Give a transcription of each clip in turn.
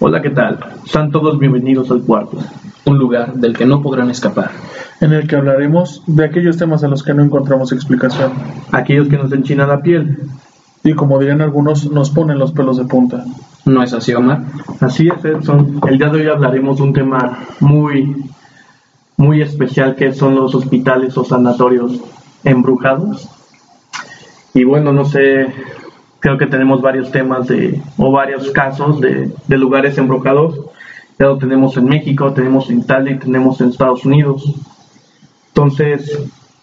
Hola, ¿qué tal? Sean todos bienvenidos al cuarto. un lugar del que no podrán escapar. en el que hablaremos de aquellos temas a los que no encontramos explicación Aquellos que nos enchinan la piel. y como dirían algunos nos ponen los pelos de punta. ¿No es así, Omar? Así es, Edson. El día de hoy hablaremos de un tema muy, muy especial que son los hospitales o sanatorios embrujados. Y bueno, no sé, creo que tenemos varios temas de, o varios casos de, de lugares embrujados. Ya lo tenemos en México, tenemos en Italia y tenemos en Estados Unidos. Entonces,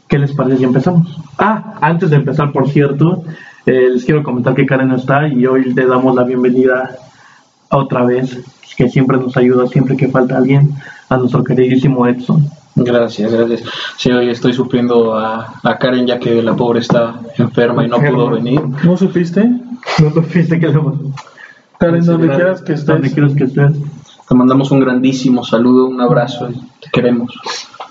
¿qué les parece si empezamos? Ah, antes de empezar, por cierto, eh, les quiero comentar que Karen no está y hoy le damos la bienvenida otra vez, que siempre nos ayuda, siempre que falta alguien, a nuestro queridísimo Edson. Gracias, gracias. Sí, hoy estoy supliendo a, a Karen ya que la pobre está enferma y no pudo venir. ¿No supiste? No te fuiste que lo... Karen, donde quieras que Donde estés. quieras que estés. Te mandamos un grandísimo saludo, un abrazo y te queremos.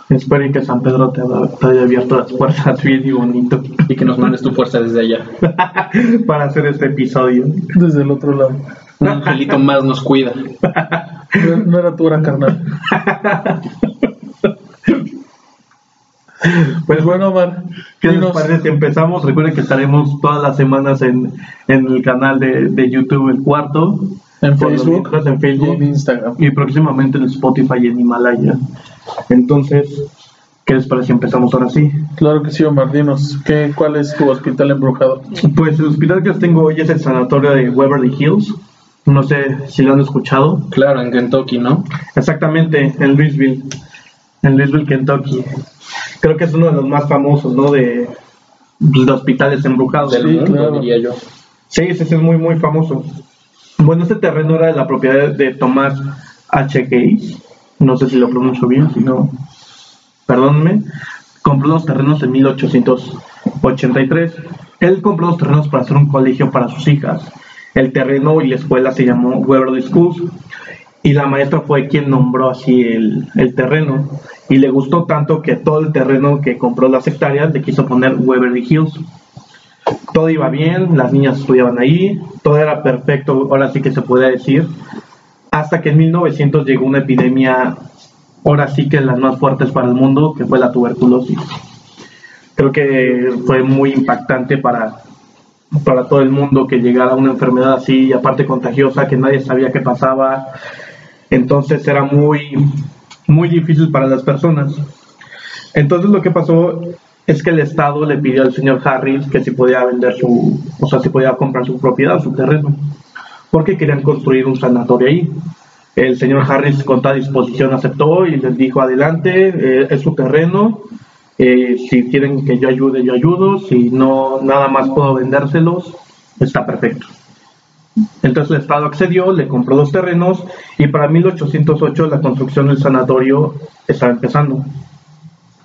Espero que San Pedro te, te haya abierto las puertas bien y bonito Y que nos mandes tu fuerza desde allá. para hacer este episodio. Desde el otro lado. Un angelito más nos cuida. No, no era tu hora, carnal. Pues bueno, Omar, ¿Qué les dinos, parece si empezamos? Recuerden que estaremos todas las semanas en, en el canal de, de YouTube El Cuarto. en Facebook mientras en y Facebook. en Instagram. y próximamente en Spotify y en Himalaya. Entonces, ¿qué les parece si empezamos ahora sí? Claro que sí, Omar, dinos, ¿qué, ¿cuál es tu hospital embrujado? Pues el hospital que os tengo hoy es el sanatorio de Waverly Hills. No sé si lo han escuchado. Claro, en Kentucky, ¿no? Exactamente, en Louisville, en Louisville, Kentucky. Creo que es uno de los más famosos, ¿no? De, de hospitales embrujados. Del Sí, mundo, claro. diría yo. Sí, ese es muy, muy famoso. Bueno, este terreno era de la propiedad de Thomas H. Gates. No sé si lo pronuncio bien, si no, perdónenme. Compró los terrenos en 1883. Él compró los terrenos para hacer un colegio para sus hijas. El terreno y la escuela se llamó Waverly Schools. Y la maestra fue quien nombró así el, el terreno. Y le gustó tanto que todo el terreno que compró las hectáreas le quiso poner Waverly Hills todo iba bien, las niñas estudiaban ahí, todo era perfecto, ahora sí que se puede decir, hasta que en 1900 llegó una epidemia, ahora sí que las más fuertes para el mundo, que fue la tuberculosis. Creo que fue muy impactante para, para todo el mundo que llegara una enfermedad así, y aparte contagiosa, que nadie sabía qué pasaba, entonces era muy, muy difícil para las personas. Entonces lo que pasó es que el Estado le pidió al señor Harris que si podía vender su, o sea, si podía comprar su propiedad, su terreno, porque querían construir un sanatorio ahí. El señor Harris con toda disposición aceptó y les dijo adelante, eh, es su terreno, eh, si quieren que yo ayude, yo ayudo, si no, nada más puedo vendérselos, está perfecto. Entonces el Estado accedió, le compró los terrenos y para 1808 la construcción del sanatorio estaba empezando,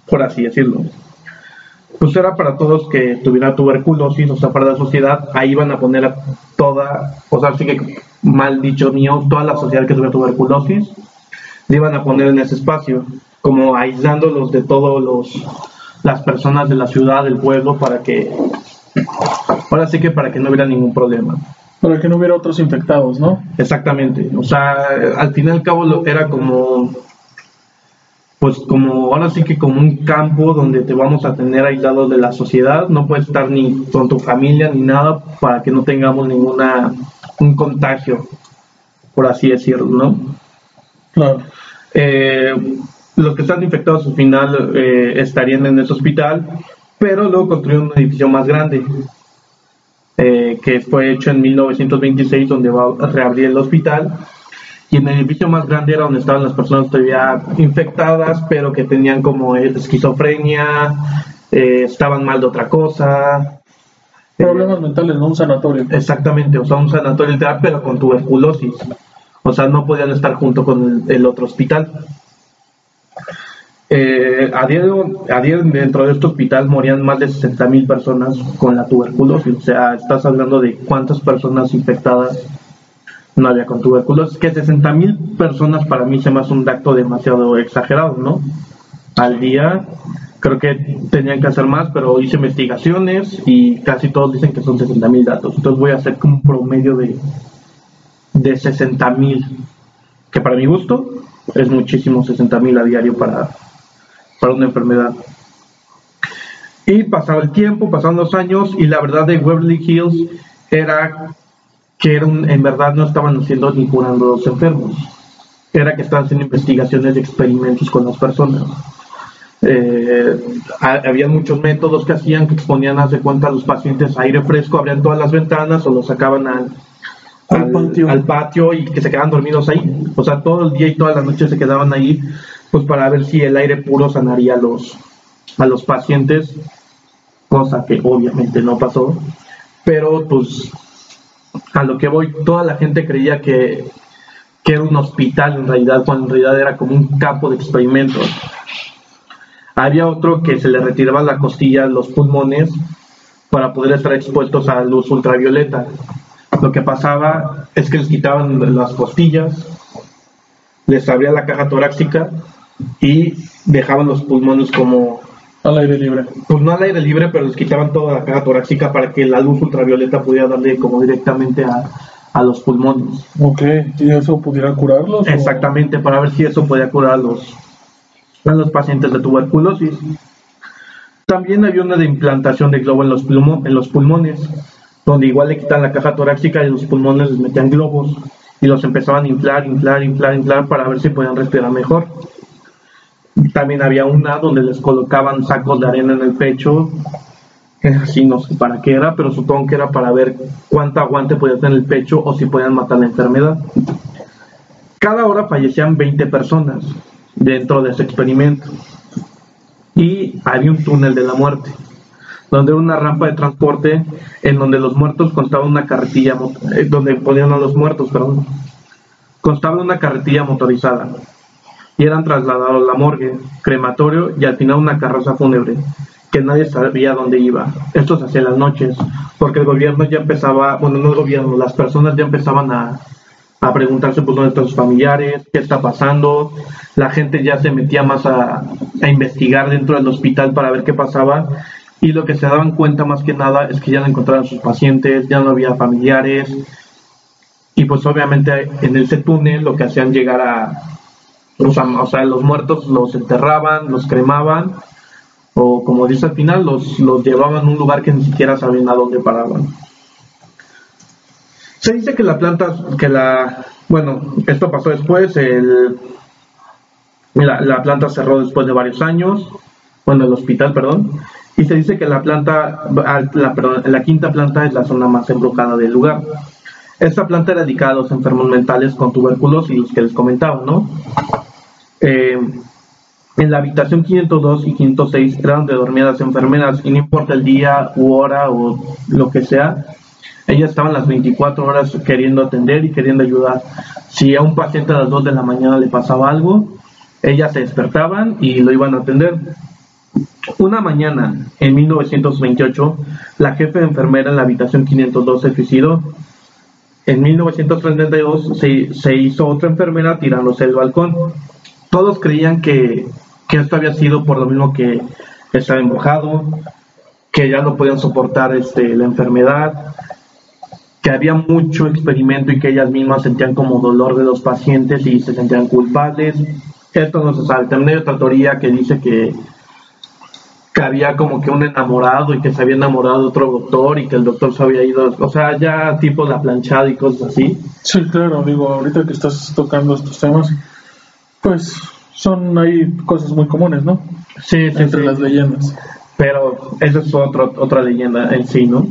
por así decirlo pues era para todos que tuvieran tuberculosis, o sea, para la sociedad, ahí iban a poner a toda, o sea, así que mal dicho mío, toda la sociedad que tuviera tuberculosis, le iban a poner en ese espacio, como aislándolos de todos los las personas de la ciudad, del pueblo, para que, ahora sí que para que no hubiera ningún problema. Para que no hubiera otros infectados, ¿no? Exactamente, o sea, al fin y al cabo era como, pues como, ahora sí que como un campo donde te vamos a tener aislado de la sociedad, no puedes estar ni con tu familia ni nada para que no tengamos ninguna, un contagio, por así decirlo, ¿no? Claro. Eh, los que están infectados al final eh, estarían en ese hospital, pero luego construyeron un edificio más grande, eh, que fue hecho en 1926, donde va a reabrir el hospital. Y en el edificio más grande era donde estaban las personas todavía infectadas, pero que tenían como esquizofrenia, eh, estaban mal de otra cosa. Problemas mentales, no un sanatorio. Exactamente, o sea, un sanatorio literal, pero con tuberculosis. O sea, no podían estar junto con el, el otro hospital. Eh, a, diario, a diario dentro de este hospital morían más de 60 mil personas con la tuberculosis. O sea, estás hablando de cuántas personas infectadas no había con tuberculosis. Que 60 mil personas para mí se me hace un dato demasiado exagerado, ¿no? Al día creo que tenían que hacer más, pero hice investigaciones y casi todos dicen que son 60 mil datos. Entonces voy a hacer un promedio de, de 60 mil, que para mi gusto es muchísimo 60 mil a diario para, para una enfermedad. Y pasaba el tiempo, pasaron los años y la verdad de Beverly Hills era que era un- en verdad no estaban haciendo ni curando a los enfermos. Era que estaban haciendo investigaciones de experimentos con las personas. Eh, ha- había muchos métodos que hacían que exponían hace cuenta a los pacientes a aire fresco, abrían todas las ventanas o los sacaban al, Al al, patio. al patio y que se quedaban dormidos ahí. O sea, todo el día y toda la noche se quedaban ahí, pues para ver si el aire puro sanaría a los, a los pacientes, cosa que obviamente no pasó. Pero pues a lo que voy, toda la gente creía que, que era un hospital en realidad, cuando en realidad era como un campo de experimentos. Había otro que se le retiraba la costilla, los pulmones, para poder estar expuestos a luz ultravioleta. Lo que pasaba es que les quitaban las costillas, les abría la caja torácica y dejaban los pulmones como, Al aire libre. pues no al aire libre, pero les quitaban toda la caja torácica para que la luz ultravioleta pudiera darle como directamente a, a los pulmones. Ok, ¿y eso pudiera curarlos? o- Exactamente, para ver si eso podía curar a los, a los pacientes de tuberculosis. También había una de implantación de globo en los, plumo- en los pulmones, donde igual le quitan la caja torácica y los pulmones les metían globos y los empezaban a inflar, inflar, inflar, inflar para ver si podían respirar mejor. También había una donde les colocaban sacos de arena en el pecho, que así no sé para qué era, pero supongo que era para ver cuánto aguante podía tener el pecho o si podían matar la enfermedad. Cada hora fallecían 20 personas dentro de ese experimento. Y había un túnel de la muerte, donde era una rampa de transporte en donde los muertos constaba una carretilla, eh, donde ponían a los muertos, perdón. Constaba una carretilla motorizada y eran trasladados a la morgue, crematorio y al final una carroza fúnebre que nadie sabía dónde iba. Esto se hacía las noches, porque el gobierno ya empezaba, bueno, no el gobierno, las personas ya empezaban a, a preguntarse pues dónde están sus familiares, qué está pasando. La gente ya se metía más a, a investigar dentro del hospital para ver qué pasaba. Y lo que se daban cuenta más que nada es que ya no encontraban sus pacientes, ya no había familiares. Y pues obviamente en ese túnel lo que hacían llegar a, sea, o sea, los muertos los enterraban, los cremaban, o como dice al final, los, los llevaban a un lugar que ni siquiera sabían a dónde paraban. Se dice que la planta, que la, bueno, esto pasó después, el, la, la planta cerró después de varios años, bueno, el hospital, perdón, y se dice que la planta, la, perdón, la quinta planta es la zona más embrujada del lugar. Esta planta era dedicada a los enfermos mentales con tuberculosis, los que les comentaba, ¿no? Eh, en la habitación 502 y 506 era donde dormían enfermeras y no importa el día u hora o lo que sea, ellas estaban las 24 horas queriendo atender y queriendo ayudar. Si a un paciente a las 2 de la mañana le pasaba algo, ellas se despertaban y lo iban a atender. Una mañana, en 1928, la jefe de enfermera en la habitación 502 se suicidó. En 1932 se, se hizo otra enfermera tirándose del balcón. Todos creían que, que esto había sido por lo mismo que estaba embrujado, que ya no podían soportar este, la enfermedad, que había mucho experimento y que ellas mismas sentían como dolor de los pacientes y se sentían culpables. Esto no se sabe. También hay otra teoría que dice que, que había como que un enamorado y que se había enamorado de otro doctor y que el doctor se había ido, o sea, ya tipo la planchada y cosas así. Sí, claro, digo, ahorita que estás tocando estos temas, pues son ahí cosas muy comunes, ¿no? Sí, sí, Entre sí. las leyendas. Pero esa es otro, otra leyenda en sí, ¿no?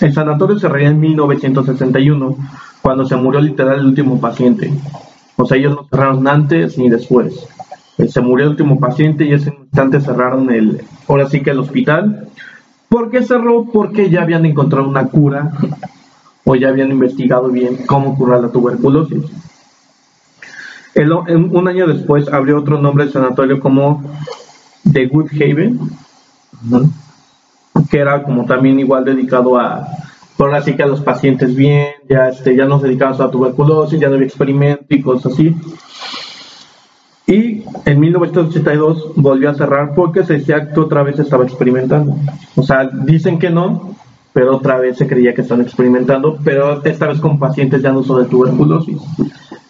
El sanatorio se cerraría en 1961, cuando se murió literal el último paciente. O sea, ellos no cerraron antes ni después. Eh, Se murió el último paciente y ese instante cerraron el, ahora sí que el hospital. ¿Por qué cerró? Porque ya habían encontrado una cura o ya habían investigado bien cómo curar la tuberculosis. Un año después abrió otro nombre sanatorio como The Good Haven, que era como también igual dedicado a, por así que a los pacientes bien, ya, este, ya no se dedicaban solo a tuberculosis, ya no había experimento y cosas así. Y en 1982 volvió a cerrar porque se decía que otra vez estaba experimentando. O sea, dicen que no, pero otra vez se creía que están experimentando, pero esta vez con pacientes ya no solo de tuberculosis,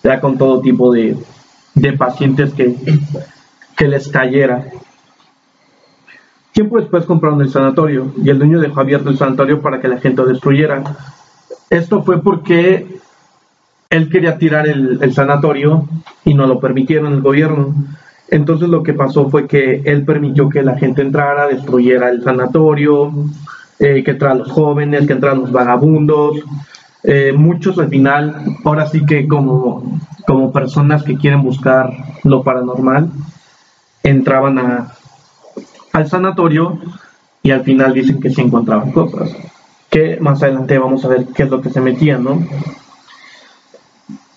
ya con todo tipo de, de pacientes que, que les cayera. Tiempo después compraron el sanatorio y el dueño dejó abierto el sanatorio para que la gente lo destruyera. Esto fue porque él quería tirar el, el sanatorio y no lo permitieron el gobierno. Entonces lo que pasó fue que él permitió que la gente entrara, destruyera el sanatorio, eh, que entraran los jóvenes, que entraran los vagabundos. Eh, muchos al final, ahora sí que como, como personas que quieren buscar lo paranormal, entraban a, al sanatorio y al final dicen que se encontraban cosas. Que más adelante vamos a ver qué es lo que se metían, ¿no?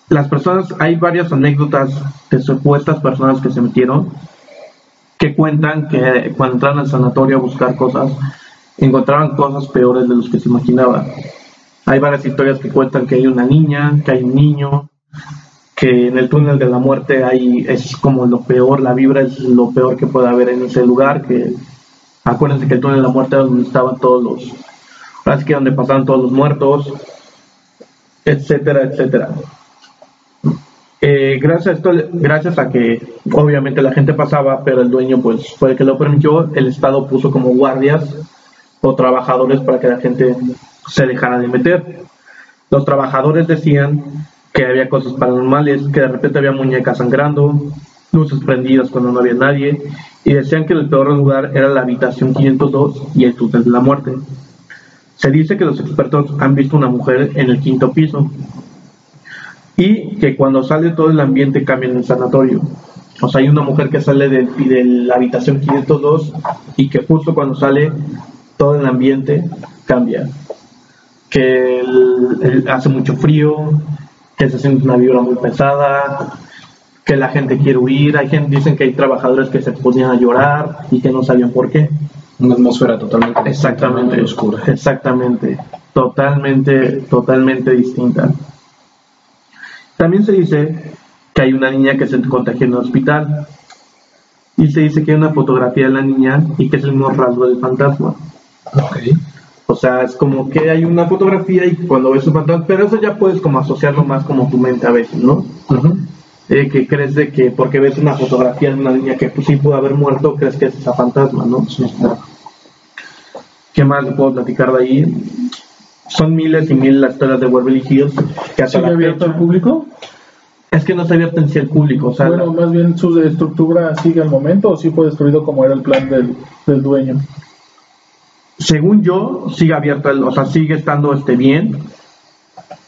Las personas, hay varias anécdotas de supuestas personas que se metieron que cuentan que cuando entraron al sanatorio a buscar cosas, encontraban cosas peores de los que se imaginaban. Hay varias historias que cuentan que hay una niña, que hay un niño, que en el túnel de la muerte hay, es como lo peor, la vibra es lo peor que puede haber en ese lugar, que acuérdense que el túnel de la muerte era donde estaban todos los, ahora sí que donde pasaban todos los muertos, etcétera, etcétera. Eh, gracias a esto, gracias a que obviamente la gente pasaba, pero el dueño pues fue el que lo permitió, el Estado puso como guardias o trabajadores para que la gente se dejara de meter. Los trabajadores decían que había cosas paranormales, que de repente había muñecas sangrando, luces prendidas cuando no había nadie, y decían que el peor lugar era la habitación 502 y el túnel de la muerte. Se dice que los expertos han visto una mujer en el quinto piso y que cuando sale todo el ambiente cambia en el sanatorio. O sea, hay una mujer que sale de, de la habitación 502 y que justo cuando sale todo el ambiente cambia. Que el- el- hace mucho frío, que se siente una vibra muy pesada, que la gente quiere huir. Hay gente, dicen que hay trabajadores que se ponían a llorar y que no sabían por qué. Una atmósfera totalmente Exactamente, oscura. Exactamente, totalmente, totalmente distinta. También se dice que hay una niña que se contagió en el hospital y se dice que hay una fotografía de la niña y que es el mismo rasgo del fantasma. Ok. O sea, es como que hay una fotografía y cuando ves un fantasma, pero eso ya puedes como asociarlo más como tu mente a veces, ¿no? Eh, que crees de que porque ves una fotografía de una niña que pues, sí pudo haber muerto, crees que es esa fantasma, ¿no? Sí. ¿Qué más le puedo platicar de ahí? Son miles y miles las historias de Waverly Hills que hasta ¿Sigue abierto al público? Es que no se abierto en sí el público, o sea, Bueno, la- más bien su estructura sigue al momento o sí fue destruido como era el plan del, del dueño. Según yo, sigue abierto, el- o sea, sigue estando este bien.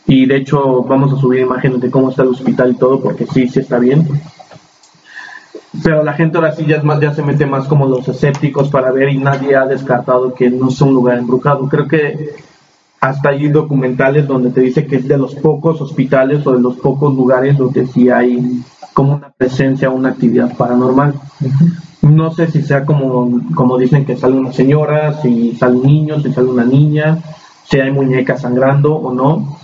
Y de hecho, vamos a subir imágenes de cómo está el hospital y todo, porque sí, sí está bien. Pero la gente ahora sí ya, es más, ya se mete más como los escépticos para ver y nadie ha descartado que no es un lugar embrujado. Creo que hasta hay documentales donde te dice que es de los pocos hospitales o de los pocos lugares donde sí hay como una presencia, una actividad paranormal. No sé si sea como, como dicen que sale una señora, si sale un niño, si sale una niña, si hay muñecas sangrando o no,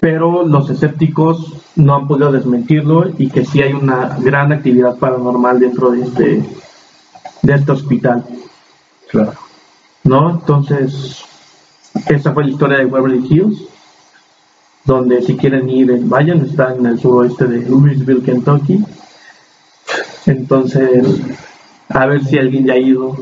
pero los escépticos no han podido desmentirlo y que sí hay una gran actividad paranormal dentro de este, de este hospital. Claro. ¿no? Entonces, esa fue la historia de Waverly Hills, donde si quieren ir, vayan, está en el suroeste de Louisville, Kentucky. Entonces, a ver si alguien ya ha ido.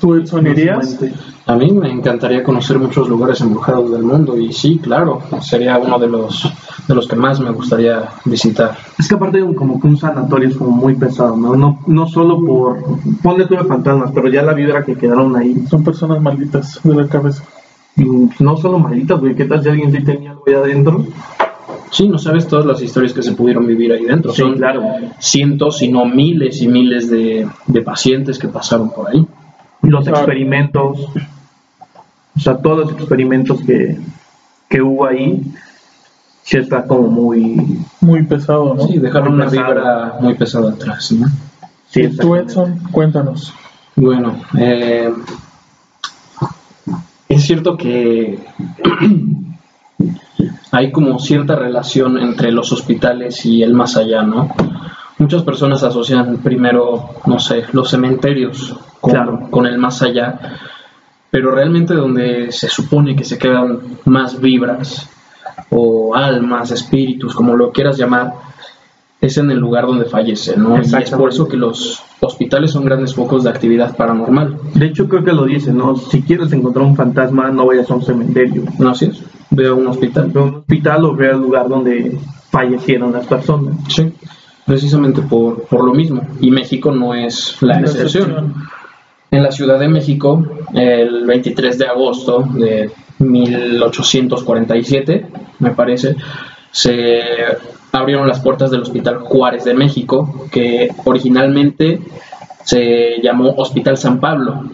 ¿Tú, Edson, irías? A mí me encantaría conocer muchos lugares embrujados del mundo y sí, claro, sería uno de los de los que más me gustaría visitar. Es que aparte de como que un sanatorio es como muy pesado, ¿no? No, no solo por... Ponle tú de fantasmas, pero ya la vibra que quedaron ahí. Son personas malditas de la cabeza. Y no solo malitas, güey. ¿Qué tal si alguien sí tenía algo ahí adentro? Sí, no sabes todas las historias que se pudieron vivir ahí dentro. Sí, Son claro. cientos, si no miles y miles de, de pacientes que pasaron por ahí. los Claro. experimentos, o sea, todos los experimentos que, que hubo ahí, sí está como muy, Muy pesado, ¿no? Sí, dejaron Muy una pesado. vibra muy pesada atrás, ¿no? Sí, y tú, exactamente. Edson, cuéntanos. Bueno, eh, es cierto que hay como cierta relación entre los hospitales y el más allá, ¿no? Muchas personas asocian primero, no sé, los cementerios con, Claro. con el más allá, pero realmente donde se supone que se quedan más vibras o almas, espíritus, como lo quieras llamar, es en el lugar donde fallece, ¿no? Y es por eso que los hospitales son grandes focos de actividad paranormal. De hecho, creo que lo dice, ¿no? Si quieres encontrar un fantasma, no vayas a un cementerio. ¿No así es? Veo un hospital. Ve a un hospital o ve al lugar donde fallecieron las personas. Sí, precisamente por, por lo mismo. Y México no es la excepción. En la Ciudad de México, el 23 de agosto de 1847, me parece, se abrieron las puertas del Hospital Juárez de México, que originalmente se llamó Hospital San Pablo.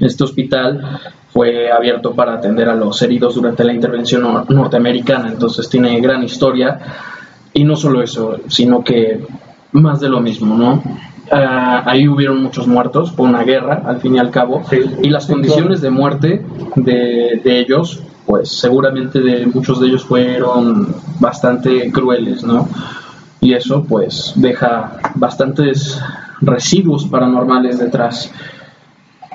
Este hospital fue abierto para atender a los heridos durante la intervención nor- norteamericana, entonces tiene gran historia. Y no solo eso, sino que más de lo mismo, ¿no? Ah, ahí hubieron muchos muertos, fue una guerra al fin y al cabo, Sí. y las Sí, condiciones de muerte de, de ellos, pues seguramente de muchos de ellos fueron bastante crueles, ¿no? Y eso pues deja bastantes residuos paranormales detrás.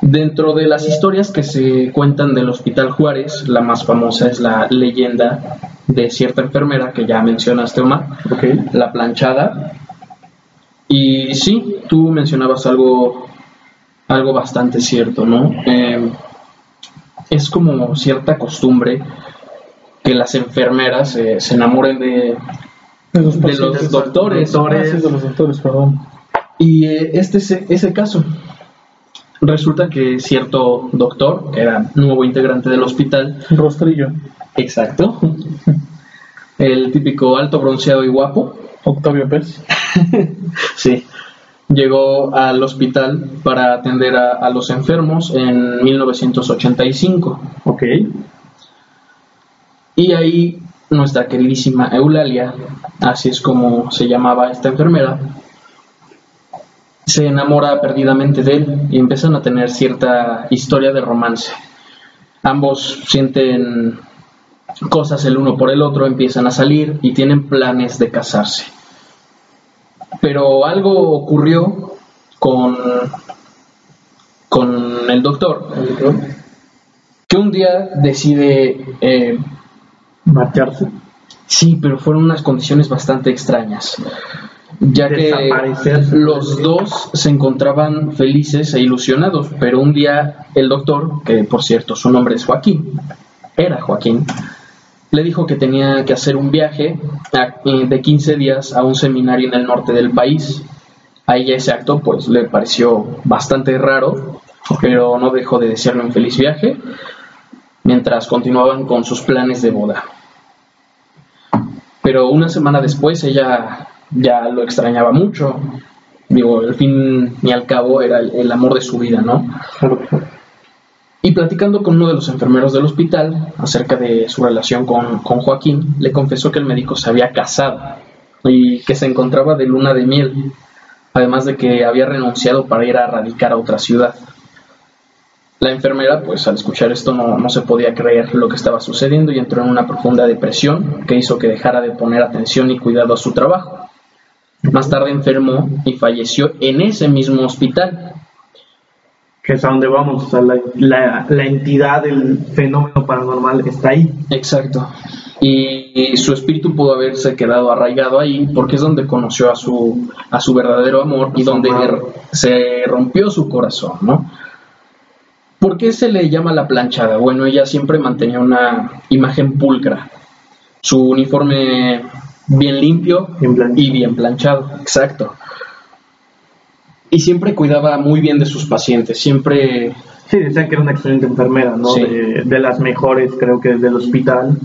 Dentro de las historias que se cuentan del Hospital Juárez, la más famosa es la leyenda de cierta enfermera que ya mencionaste, Omar, Ok. la planchada. Y sí, tú mencionabas algo, algo bastante cierto, ¿no? Eh, es como cierta costumbre que las enfermeras eh, se enamoren de, De los, de los doctores. De los doctores, perdón. Y eh, este es ese caso. Resulta que cierto doctor, que era nuevo integrante del hospital, Rostrillo. exacto, el típico alto bronceado y guapo, Octavio Pérez. Sí. Llegó al hospital para atender a, a los enfermos en 1985. Ok. Y ahí nuestra queridísima Eulalia, así es como se llamaba esta enfermera, se enamora perdidamente de él y empiezan a tener cierta historia de romance. Ambos sienten cosas el uno por el otro, empiezan a salir y tienen planes de casarse. Pero algo ocurrió con, con el doctor, que un día decide eh, Marcharse. Sí, pero fueron unas condiciones bastante extrañas, ya que los dos se encontraban felices e ilusionados, pero un día el doctor, que por cierto su nombre es Joaquín, era Joaquín, le dijo que tenía que hacer un viaje eh, de 15 días a un seminario en el norte del país. A ella ese acto pues le pareció bastante raro, pero no dejó de desearle un feliz viaje mientras continuaban con sus planes de boda. Pero una semana después ella ya lo extrañaba mucho. Digo, al fin y al cabo era el, el amor de su vida, ¿no? Y platicando con uno de los enfermeros del hospital acerca de su relación con, con Joaquín, le confesó que el médico se había casado y que se encontraba de luna de miel, además de que había renunciado para ir a radicar a otra ciudad. La enfermera, pues al escuchar esto no, no se podía creer lo que estaba sucediendo y entró en una profunda depresión que hizo que dejara de poner atención y cuidado a su trabajo. Más tarde enfermó y falleció en ese mismo hospital. Que es a donde vamos. O sea, la, la, la entidad del fenómeno paranormal está ahí. Exacto. Y, y su espíritu pudo haberse quedado arraigado ahí porque es donde conoció a su, a su verdadero amor y donde amado. se rompió su corazón, ¿no? ¿Por qué se le llama la planchada? Bueno, ella siempre mantenía una imagen pulcra. Su uniforme bien limpio Bien y bien planchado, exacto. Y siempre cuidaba muy bien de sus pacientes, siempre Sí, decían que era una excelente enfermera, ¿no? Sí. De, de las mejores, creo que del hospital.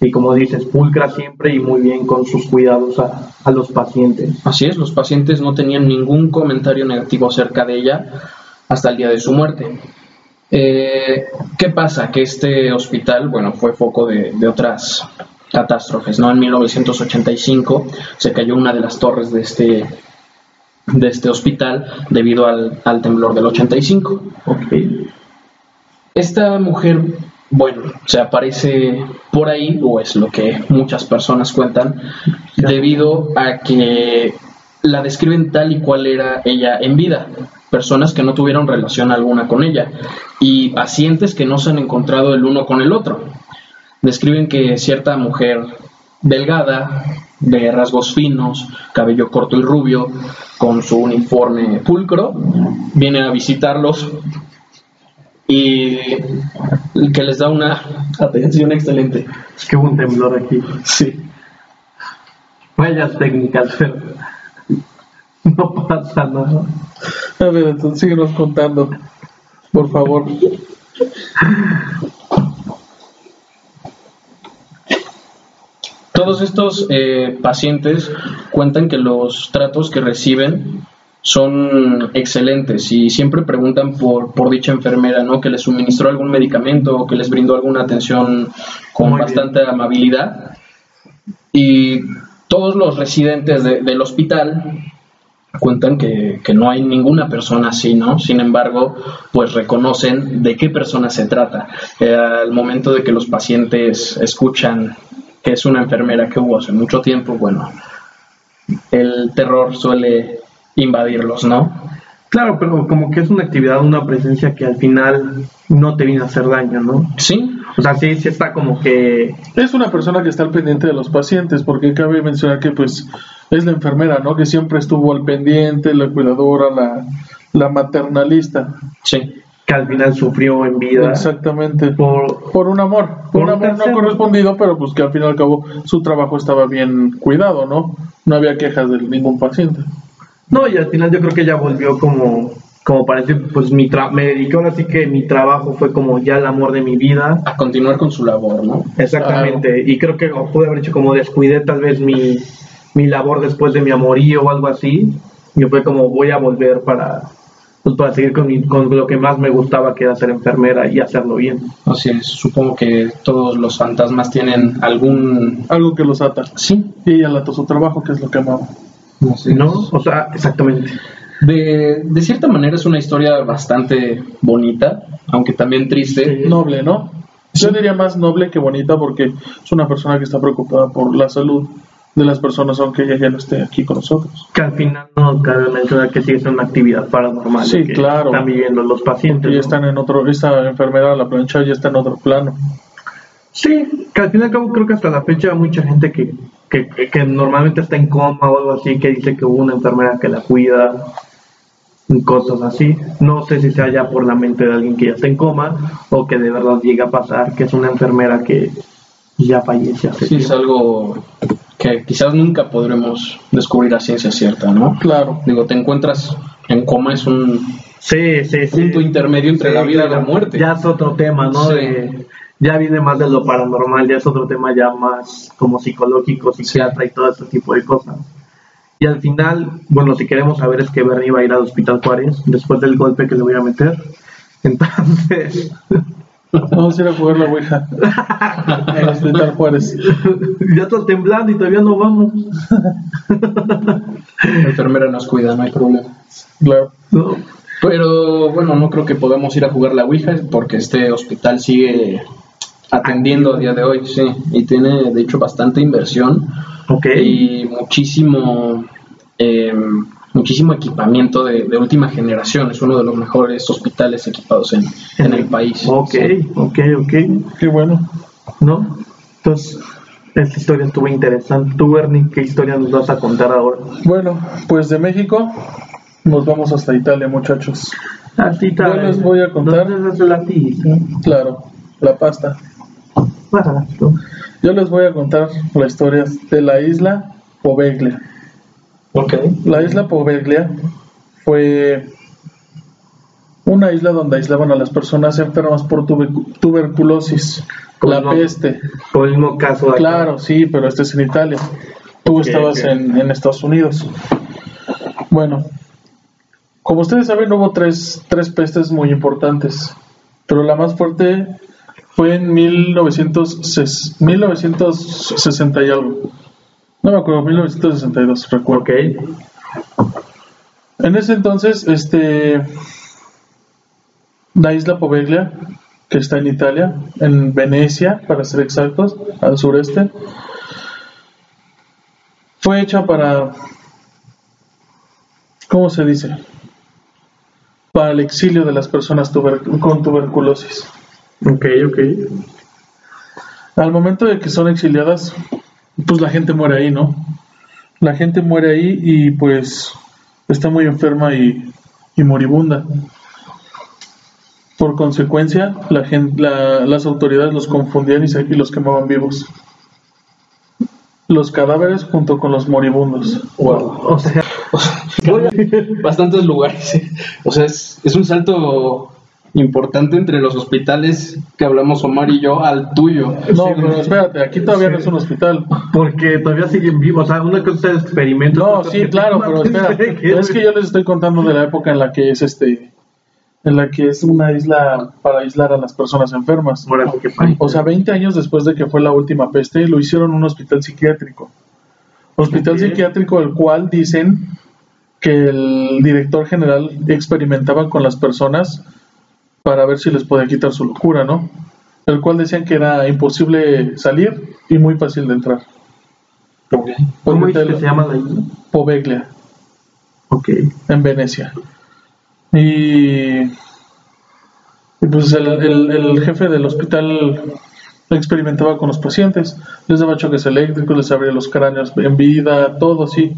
Y como dices, pulcra siempre y muy bien con sus cuidados a, a los pacientes. Así es, los pacientes no tenían ningún comentario negativo acerca de ella hasta el día de su muerte. Eh, ¿Qué pasa? Que este hospital, bueno, fue foco de, de otras catástrofes, ¿no? En 1985 se cayó una de las torres de este, de este hospital debido al, al temblor del 85. Ok. Esta mujer, bueno, se aparece por ahí, o es lo que muchas personas cuentan, debido a que la describen tal y cual era ella en vida. Personas que no tuvieron relación alguna con ella y pacientes que no se han encontrado el uno con el otro. Describen que cierta mujer delgada, de rasgos finos, cabello corto y rubio, con su uniforme pulcro, viene a visitarlos y que les da una atención excelente. Es que hubo un temblor aquí. Sí. Fallas técnicas, pero no pasa nada. A ver, entonces síguenos contando, por favor. Todos estos eh, pacientes cuentan que los tratos que reciben son excelentes y siempre preguntan por, por dicha enfermera, ¿no? Que les suministró algún medicamento o que les brindó alguna atención con Muy bastante amabilidad. Y todos los residentes de- del hospital cuentan que, que no hay ninguna persona así, ¿no? Sin embargo, pues reconocen de qué persona se trata. Eh, al momento de que los pacientes escuchan que es una enfermera que hubo hace mucho tiempo, bueno, el terror suele invadirlos, ¿no? Claro, pero como que es una actividad, una presencia que al final no te viene a hacer daño, ¿no? Sí, O sea, sí, sí está como que... Es una persona que está al pendiente de los pacientes, porque cabe mencionar que pues es la enfermera, ¿no? Que siempre estuvo al pendiente, la cuidadora, la, la maternalista. sí. Que al final sufrió en vida Exactamente. por... Por un amor, por un amor no correspondido, pero pues que al fin y al cabo su trabajo estaba bien cuidado, ¿no? No había quejas de ningún paciente. No, y al final yo creo que ella volvió como, como para decir, pues mi tra me dediqué ahora sí que mi trabajo fue como ya el amor de mi vida. A continuar con su labor, ¿no? Exactamente, y creo que pude haber hecho como descuidé tal vez mi, mi labor después de mi amorío o algo así. Y fue como voy a volver para, pues, para seguir con, mi- con lo que más me gustaba, que era ser enfermera y hacerlo bien. Así es, supongo que todos los fantasmas tienen algún... Algo que los ata. Sí, Y ella lató su trabajo, que es lo que amaba. ¿No? O sea, exactamente. De, de cierta manera es una historia bastante bonita, aunque también triste. Noble, ¿no? Yo diría más noble que bonita porque es una persona que está preocupada por la salud de las personas, aunque ella ya no esté aquí con nosotros. Que al final no cabe mencionar que sigue siendo una actividad paranormal. Sí, que claro. Están viviendo los pacientes. Y ¿no? están en otro, esta enfermedad, la plancha, ya está en otro plano. Sí, que al fin y al cabo creo que hasta la fecha hay mucha gente que, que, que- que normalmente está en coma o algo así, que dice que hubo una enfermera que la cuida cosas así. No sé si sea ya por la mente de alguien que ya está en coma o que de verdad llega a pasar que es una enfermera que ya fallece hace Sí, es algo que quizás nunca podremos descubrir a ciencia cierta, ¿no? Claro. Digo, te encuentras en coma, es un Sí, sí, sí. punto intermedio entre la vida y la muerte. Ya es otro tema, ¿no? De- ya viene más de lo paranormal, ya es otro tema ya más como psicológico, psiquiatra y todo ese tipo de cosas. Y al final, bueno, si queremos saber es que Bernie va a ir al Hospital Juárez después del golpe que le voy a meter. Entonces, Vamos a ir a jugar la Ouija al Hospital Juárez. ya está temblando y todavía no vamos. La enfermera nos cuida, no hay problema. Claro. ¿no? Pero bueno, no creo que podamos ir a jugar la Ouija porque este hospital sigue atendiendo a día de hoy, sí, y tiene de hecho bastante inversión Ok. y muchísimo eh, muchísimo equipamiento de, de última generación. Es uno de los mejores hospitales equipados en, en el país. Ok, Sí. ok, ok. Qué bueno. ¿No? Entonces, esta historia estuvo interesante. Tú, Bernie, ¿qué historia nos vas a contar ahora? Bueno, pues de México nos vamos hasta Italia, muchachos. Así Yo les voy a contar- la pizza. Claro, la pasta. Barato. Yo les voy a contar la historia de la isla Poveglia. Ok. La isla Poveglia fue una isla donde aislaban a las personas enfermas por tuber- tuberculosis, la peste. Por el mismo caso acá. Claro, sí, pero este es en Italia. Tú estabas. En, en Estados Unidos. Bueno, como ustedes saben, hubo tres, tres pestes muy importantes, pero la más fuerte Fue en 1900, 1960 y algo. No me acuerdo, 1962, recuerdo. Ok. En ese entonces, este, la isla Poveglia, que está en Italia, en Venecia, para ser exactos, al sureste, fue hecha para, ¿cómo se dice? Para el exilio de las personas tuber- con tuberculosis. Ok, ok. Al momento de que son exiliadas, pues la gente muere ahí, ¿no? La gente muere ahí y pues está muy enferma y, y moribunda. Por consecuencia, la gen- la- las autoridades los confundían y, se- y los quemaban vivos. Los cadáveres junto con los moribundos. Wow. O sea, Bastantes lugares. O sea, es, es un salto importante entre los hospitales que hablamos Omar y yo al tuyo. No, pero espérate, aquí todavía no es un hospital. porque todavía siguen vivos. O sea, una cosa es experimento. No, sí, claro, pero espera. Es que yo les estoy contando de la época en la que es este, en la que es una isla para aislar a las personas enfermas. O sea, 20 años después de que fue la última peste, lo hicieron un hospital psiquiátrico. Hospital psiquiátrico, el cual dicen que el director general experimentaba con las personas para ver si les podía quitar su locura, ¿no? El cual decían que era imposible salir y muy fácil de entrar. ¿Cómo dices te- que se llama la isla? Poveglia. Ok. en Venecia. Y, y pues el, el- el jefe del hospital experimentaba con los pacientes, les daba choques eléctricos, les abría los cráneos en vida, todo así.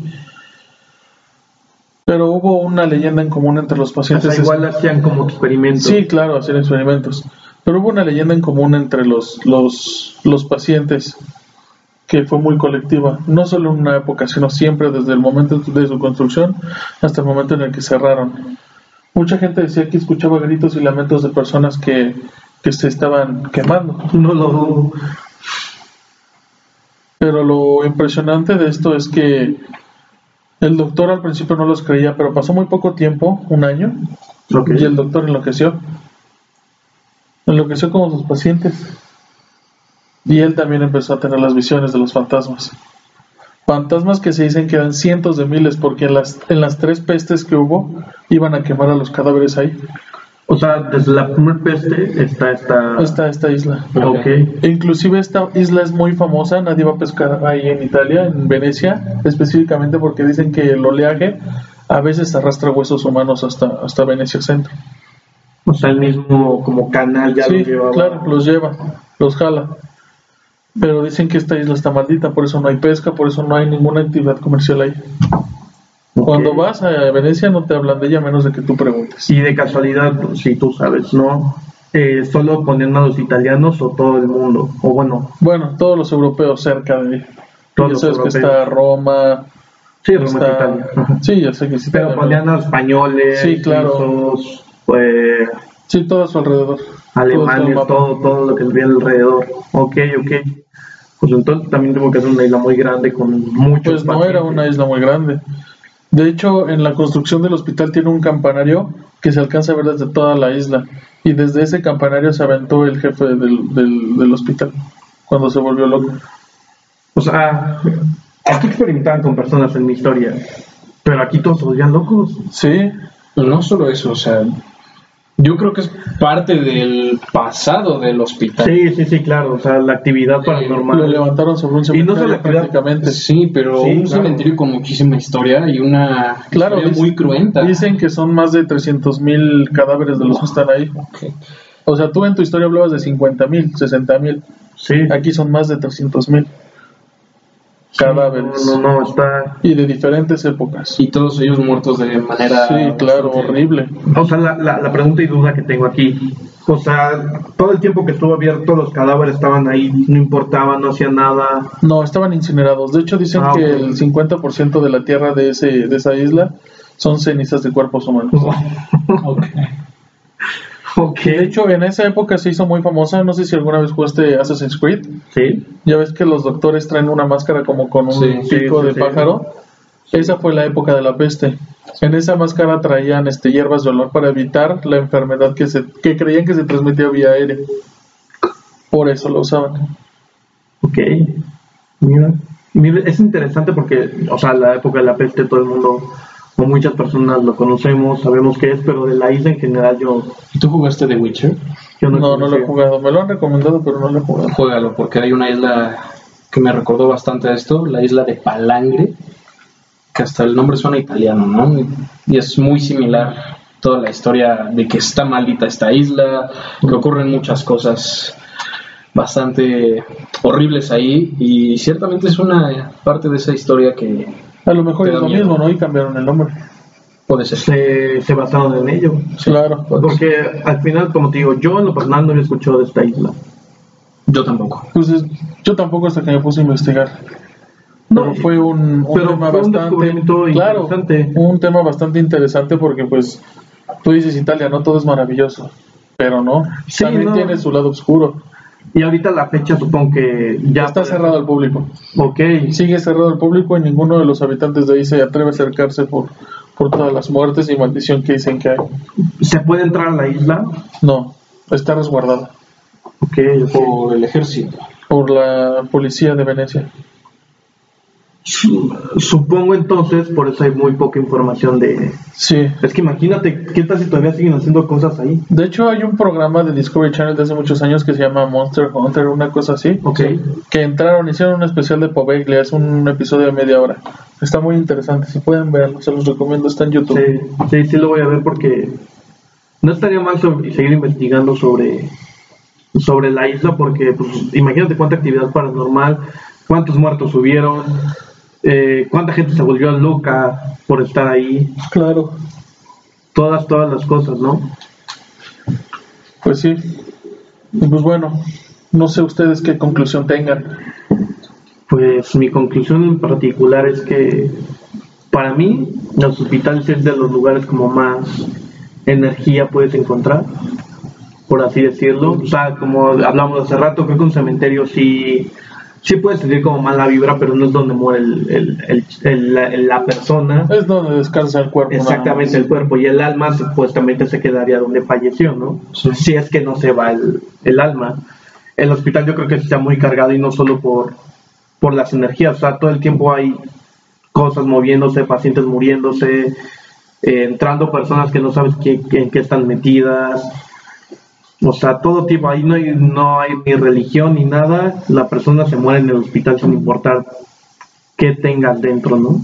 Pero hubo una leyenda en común entre los O pacientes. sea, igual hacían como experimentos. Sí, claro, hacían experimentos. Pero hubo una leyenda en común entre los, los, los pacientes que fue muy colectiva, no solo en una época, sino siempre desde el momento de su construcción hasta el momento en el que cerraron. Mucha gente decía que escuchaba gritos y lamentos de personas que, que se estaban quemando. No lo dudo. Pero lo impresionante de esto es que el doctor al principio no los creía, pero pasó muy poco tiempo, un año, y el doctor enloqueció. Enloqueció como sus pacientes. Y él también empezó a tener las visiones de los fantasmas. Fantasmas que se dicen que eran cientos de miles, porque en las, en las tres pestes que hubo, iban a quemar a los cadáveres ahí. O sea, desde la primer peste está esta. Está esta isla. Ok. E inclusive esta isla es muy famosa, nadie va a pescar ahí en Italia, en Venecia, específicamente porque dicen que el oleaje a veces arrastra huesos humanos hasta, hasta Venecia Centro. O sea, el mismo como canal ya sí, lo llevaba. claro, los lleva, los jala. Pero dicen que esta isla está maldita, por eso no hay pesca, por eso no hay ninguna actividad comercial ahí. Ok. Cuando vas a Venecia no te hablan de ella menos de que tú preguntes. Y de casualidad, si tú sabes, ¿no? Eh, ¿Solo ponían a los italianos o todo el mundo? O bueno, Bueno, todos los europeos cerca de... Todos ya los sabes que europeos. está Roma, sí, Roma es está... Italia. Sí, ya sé que sí. Pero ponían a los españoles, Sí, claro. suizos, pues, Sí, todo a su alrededor. Todo alemanes, mapa. todo, todo lo que había alrededor. Ok, ok. Pues entonces también tuvo que ser una isla muy grande con muchos Pues no era pacientes. una isla muy grande. De hecho, en la construcción del hospital tiene un campanario que se alcanza a ver desde toda la isla. Y desde ese campanario se aventó el jefe del, del, del hospital cuando se volvió loco. O sea, aquí experimentaban con personas en mi historia. Pero aquí todos se volvían locos. Sí, no solo eso, o sea, yo creo que es parte del pasado del hospital. Sí, sí, sí, claro. O sea, la actividad lo paranormal. levantaron sobre un Y no cementerio solo prácticamente. Sí, pero Sí, un claro. cementerio con muchísima historia y una Claro, historia muy cruenta. Dicen que son más de 300 mil cadáveres de los que están ahí. O sea, tú en tu historia hablabas de 50 mil, 60 mil. Sí. Aquí son más de 300 mil cadáveres. No, no, no, está. Y de diferentes épocas. Y todos ellos muertos de manera... Sí, claro, horrible. O sea, la, la, la pregunta y duda que tengo aquí. O sea, todo el tiempo que estuvo abierto, los cadáveres estaban ahí, no importaba, no hacían nada. No, estaban incinerados. De hecho, dicen Ah, que el 50% de la tierra de, ese, de esa isla son cenizas de cuerpos humanos. Ok. De hecho, en esa época se hizo muy famosa. No sé si alguna vez jugaste Assassin's Creed. Sí. Ya ves que los doctores traen una máscara como con un Sí, pico sí, de sí. pájaro. Esa fue la época de la peste. En esa máscara traían este, hierbas de olor para evitar la enfermedad que, se, que creían que se transmitía vía aire. por eso lo usaban. Ok. Mira, mira, es interesante porque, o sea, la época de la peste todo el mundo, o muchas personas lo conocemos, sabemos qué es, pero de la isla en general yo, ¿Y tú jugaste The Witcher? yo no, No, no lo he jugado. Me lo han recomendado, pero no lo he jugado. Juégalo, porque hay una isla que me recordó bastante a esto, la isla de Palangre, que hasta el nombre suena italiano, ¿no? Y es muy similar toda la historia de que está maldita esta isla, que ocurren muchas cosas bastante horribles ahí, y ciertamente es una parte de esa historia que A lo mejor es lo miedo. mismo, ¿no? Y cambiaron el nombre. puede ser. Se, se basaron en ello. Claro. Porque al final, como te digo, yo en lo personal no había escuchado de esta isla. Yo tampoco. Pues es- yo tampoco hasta que me puse a investigar. No, pero fue un, un pero tema fue un bastante claro, interesante. un tema bastante interesante porque pues tú dices Italia, no todo es maravilloso, pero no, Sí, también no. tiene su lado oscuro. Y ahorita la fecha supongo que ya está cerrado al público. Ok. Sigue cerrado al público y ninguno de los habitantes de ahí se atreve a acercarse por, por todas las muertes y maldición que dicen que hay. ¿Se puede entrar a la isla? No, está resguardada Ok, ok. Por el ejército. por la policía de Venecia. Su- Supongo entonces, por eso hay muy poca información de... Sí, Es que imagínate, ¿qué tal si todavía siguen haciendo cosas ahí? de hecho hay un programa de Discovery Channel de hace muchos años que se llama Monster Hunter, una cosa así. Ok. que entraron, hicieron un especial de Poveglia, es un episodio de media hora. Está muy interesante, si pueden verlo, se los recomiendo, está en YouTube. Sí, sí, sí lo voy a ver porque no estaría mal sobre- seguir investigando sobre, sobre la isla porque pues, imagínate cuánta actividad paranormal, cuántos muertos hubieron, eh, cuánta gente se volvió loca por estar ahí, Claro. todas, todas las cosas, ¿no? Pues sí. Pues bueno, no sé ustedes qué conclusión tengan. Pues mi conclusión en particular es que para mí los hospitales es de los lugares como más energía puedes encontrar, por así decirlo. O sea, como hablamos hace rato, creo que un cementerio sí, sí puede sentir como mala vibra, pero no es donde muere el, el- el- la, la persona. Es donde descansa el cuerpo. Exactamente, el cuerpo y el alma supuestamente se quedaría donde falleció, ¿no? Si es que no se va el, el alma. El hospital yo creo que está muy cargado y no solo por, por las energías, o sea, todo el tiempo hay cosas moviéndose, pacientes muriéndose, eh, entrando personas que no sabes qué- en qué están metidas. O sea, todo tipo, ahí no hay, no hay ni religión ni nada, la persona se muere en el hospital sin importar qué tengas dentro, ¿no?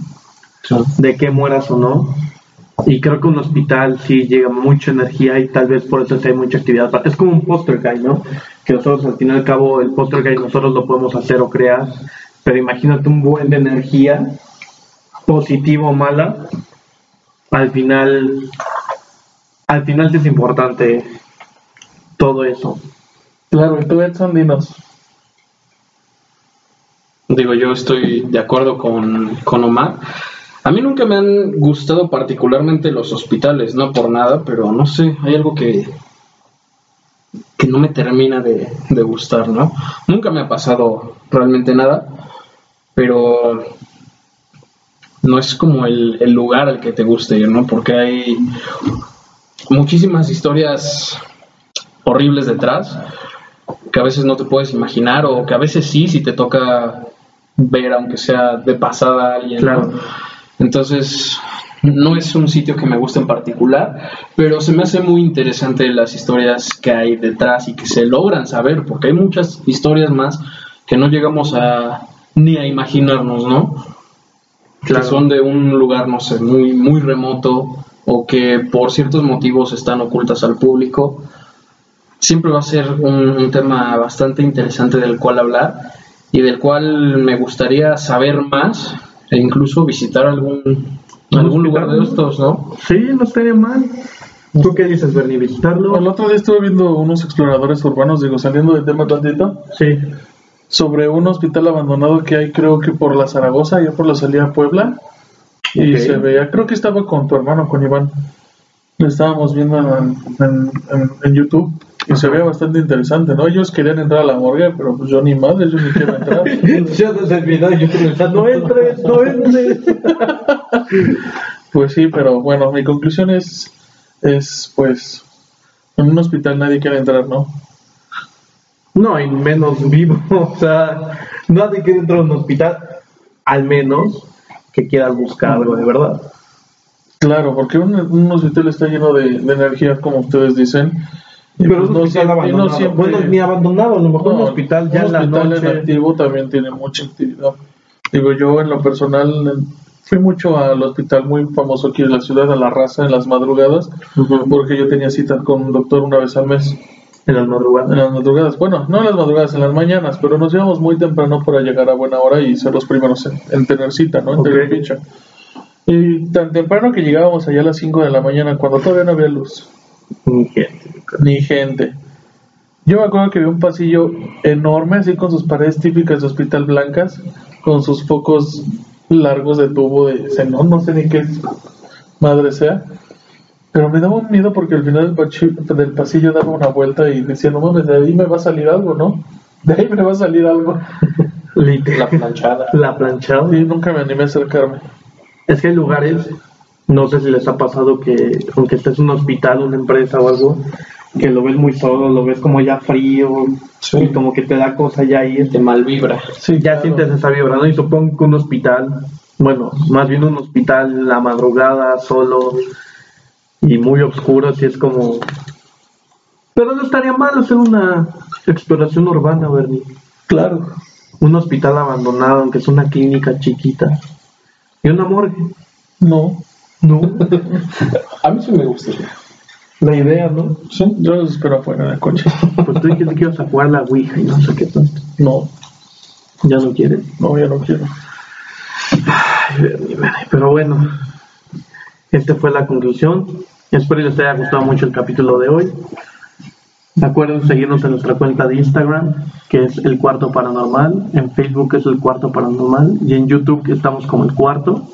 de que mueras o no. Y creo que un hospital sí llega mucha energía y tal vez por eso sí hay mucha actividad. Es como un poster guy, ¿no? Que nosotros al fin y al cabo el poster guy nosotros lo podemos hacer o crear. Pero imagínate un buen de energía, positiva o mala, al final, al final sí es importante todo eso. Claro, y tú Edson, dinos. Digo, yo estoy de acuerdo con, con Omar. A mí nunca me han gustado particularmente los hospitales, no por nada, pero no sé, hay algo que, que no me termina de, de gustar, ¿no? Nunca me ha pasado realmente nada, pero no es como el, el lugar al que te guste ir, ¿no? Porque hay muchísimas historias horribles detrás que a veces no te puedes imaginar o que a veces sí, si te toca ver, aunque sea de pasada a alguien. Entonces, no es un sitio que me guste en particular, pero se me hace muy interesante las historias que hay detrás y que se logran saber, porque hay muchas historias más que no llegamos a ni a imaginarnos, ¿no? Claro. Que son de un lugar, no sé, muy, muy remoto o que por ciertos motivos están ocultas al público. Siempre va a ser un, un tema bastante interesante del cual hablar y del cual me gustaría saber más e incluso visitar algún, algún lugar de estos, ¿no? Sí, no estaría mal. ¿Tú qué dices, Bernie? ¿Visitarlo? El otro día estuve viendo unos exploradores urbanos, digo, saliendo del tema tantito, Sí. sobre un hospital abandonado que hay, creo que por la Zaragoza, ya por la salida a Puebla. Y se veía, creo que estaba con tu hermano, con Iván. Lo estábamos viendo en, en- en- en YouTube y se veía bastante interesante, ¿no? Ellos querían entrar a la morgue, pero pues yo ni madre, yo ni quiero entrar. Ya desde el video yo pensando, no entres, no entres. Pues sí, pero bueno, mi conclusión es, es pues, en un hospital nadie quiere entrar, ¿no? No, y menos vivo. O sea, nadie quiere entrar a un hospital, al menos que quiera buscar algo de verdad. Claro, porque un, un hospital está lleno de, de energía, como ustedes dicen. Pero no hospital siempre- no Bueno, ni abandonado, a lo mejor un No, hospital ya un en la hospital en noche. activo también tiene mucha actividad. Digo, yo en lo personal fui mucho al hospital muy famoso aquí en la ciudad, a La Raza, en las madrugadas, porque yo tenía cita con un doctor una vez al mes. En las madrugadas. En las madrugadas, bueno, no en las madrugadas, en las mañanas, pero nos íbamos muy temprano para llegar a buena hora y ser los primeros en, en tener cita, ¿no? En tener ficha. Y tan temprano que llegábamos allá a las 5 de la mañana, cuando todavía no había luz, gente. Ni gente. Yo me acuerdo que vi un pasillo enorme, así con sus paredes típicas de hospital blancas, con sus focos largos de tubo de xenón, no sé ni qué madre sea. Pero me daba un miedo porque al final del, pasillo daba una vuelta y decía, no mames, de ahí me va a salir algo, ¿no? De ahí me va a salir algo. La planchada. La planchada. Y nunca me animé a acercarme. Es que hay lugares, no sé si les ha pasado que, aunque estés en un hospital, una empresa o algo, que lo ves muy solo, lo ves como ya frío, Sí. y como que te da cosa ya ir. Te mal vibra. Sí, ya claro. sientes esa vibra, ¿no? Y supongo que un hospital, bueno, más bien un hospital la madrugada, solo y muy oscuro, así es como... Pero no estaría mal hacer una exploración urbana, Bernie. Claro. Un hospital abandonado, aunque es una clínica chiquita. Y una morgue. No. No. A mí sí me gustaría. La idea, ¿no? Sí, yo los espero afuera del coche. Pues tú dijiste que ibas a jugar la Ouija y no sé qué tanto. No, Ya no quieres. no, ya no quiero. Ay. Pero bueno, esta fue la conclusión. Espero que les haya gustado mucho el capítulo de hoy. Recuerden seguirnos en nuestra cuenta de Instagram, que es El Cuarto Paranormal. En Facebook es El Cuarto Paranormal. Y en YouTube que estamos como El Cuarto.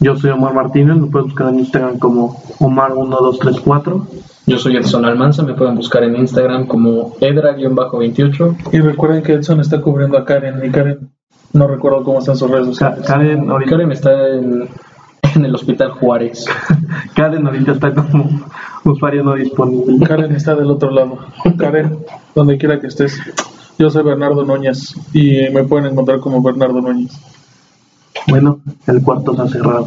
Yo soy Omar Martínez. Me pueden buscar en Instagram como Omar1234. Yo soy Edson Almanza, me pueden buscar en Instagram como edra-28. Y recuerden que Edson está cubriendo a Karen y Karen no recuerdo cómo están sus redes Ka- sociales. Karen ahorita, Karen está en, en el Hospital Juárez. Karen ahorita está como usuario no disponible. Karen está del otro lado. Karen, donde quiera que estés. Yo soy Bernardo Núñez y me pueden encontrar como Bernardo Núñez. Bueno, el cuarto se ha cerrado.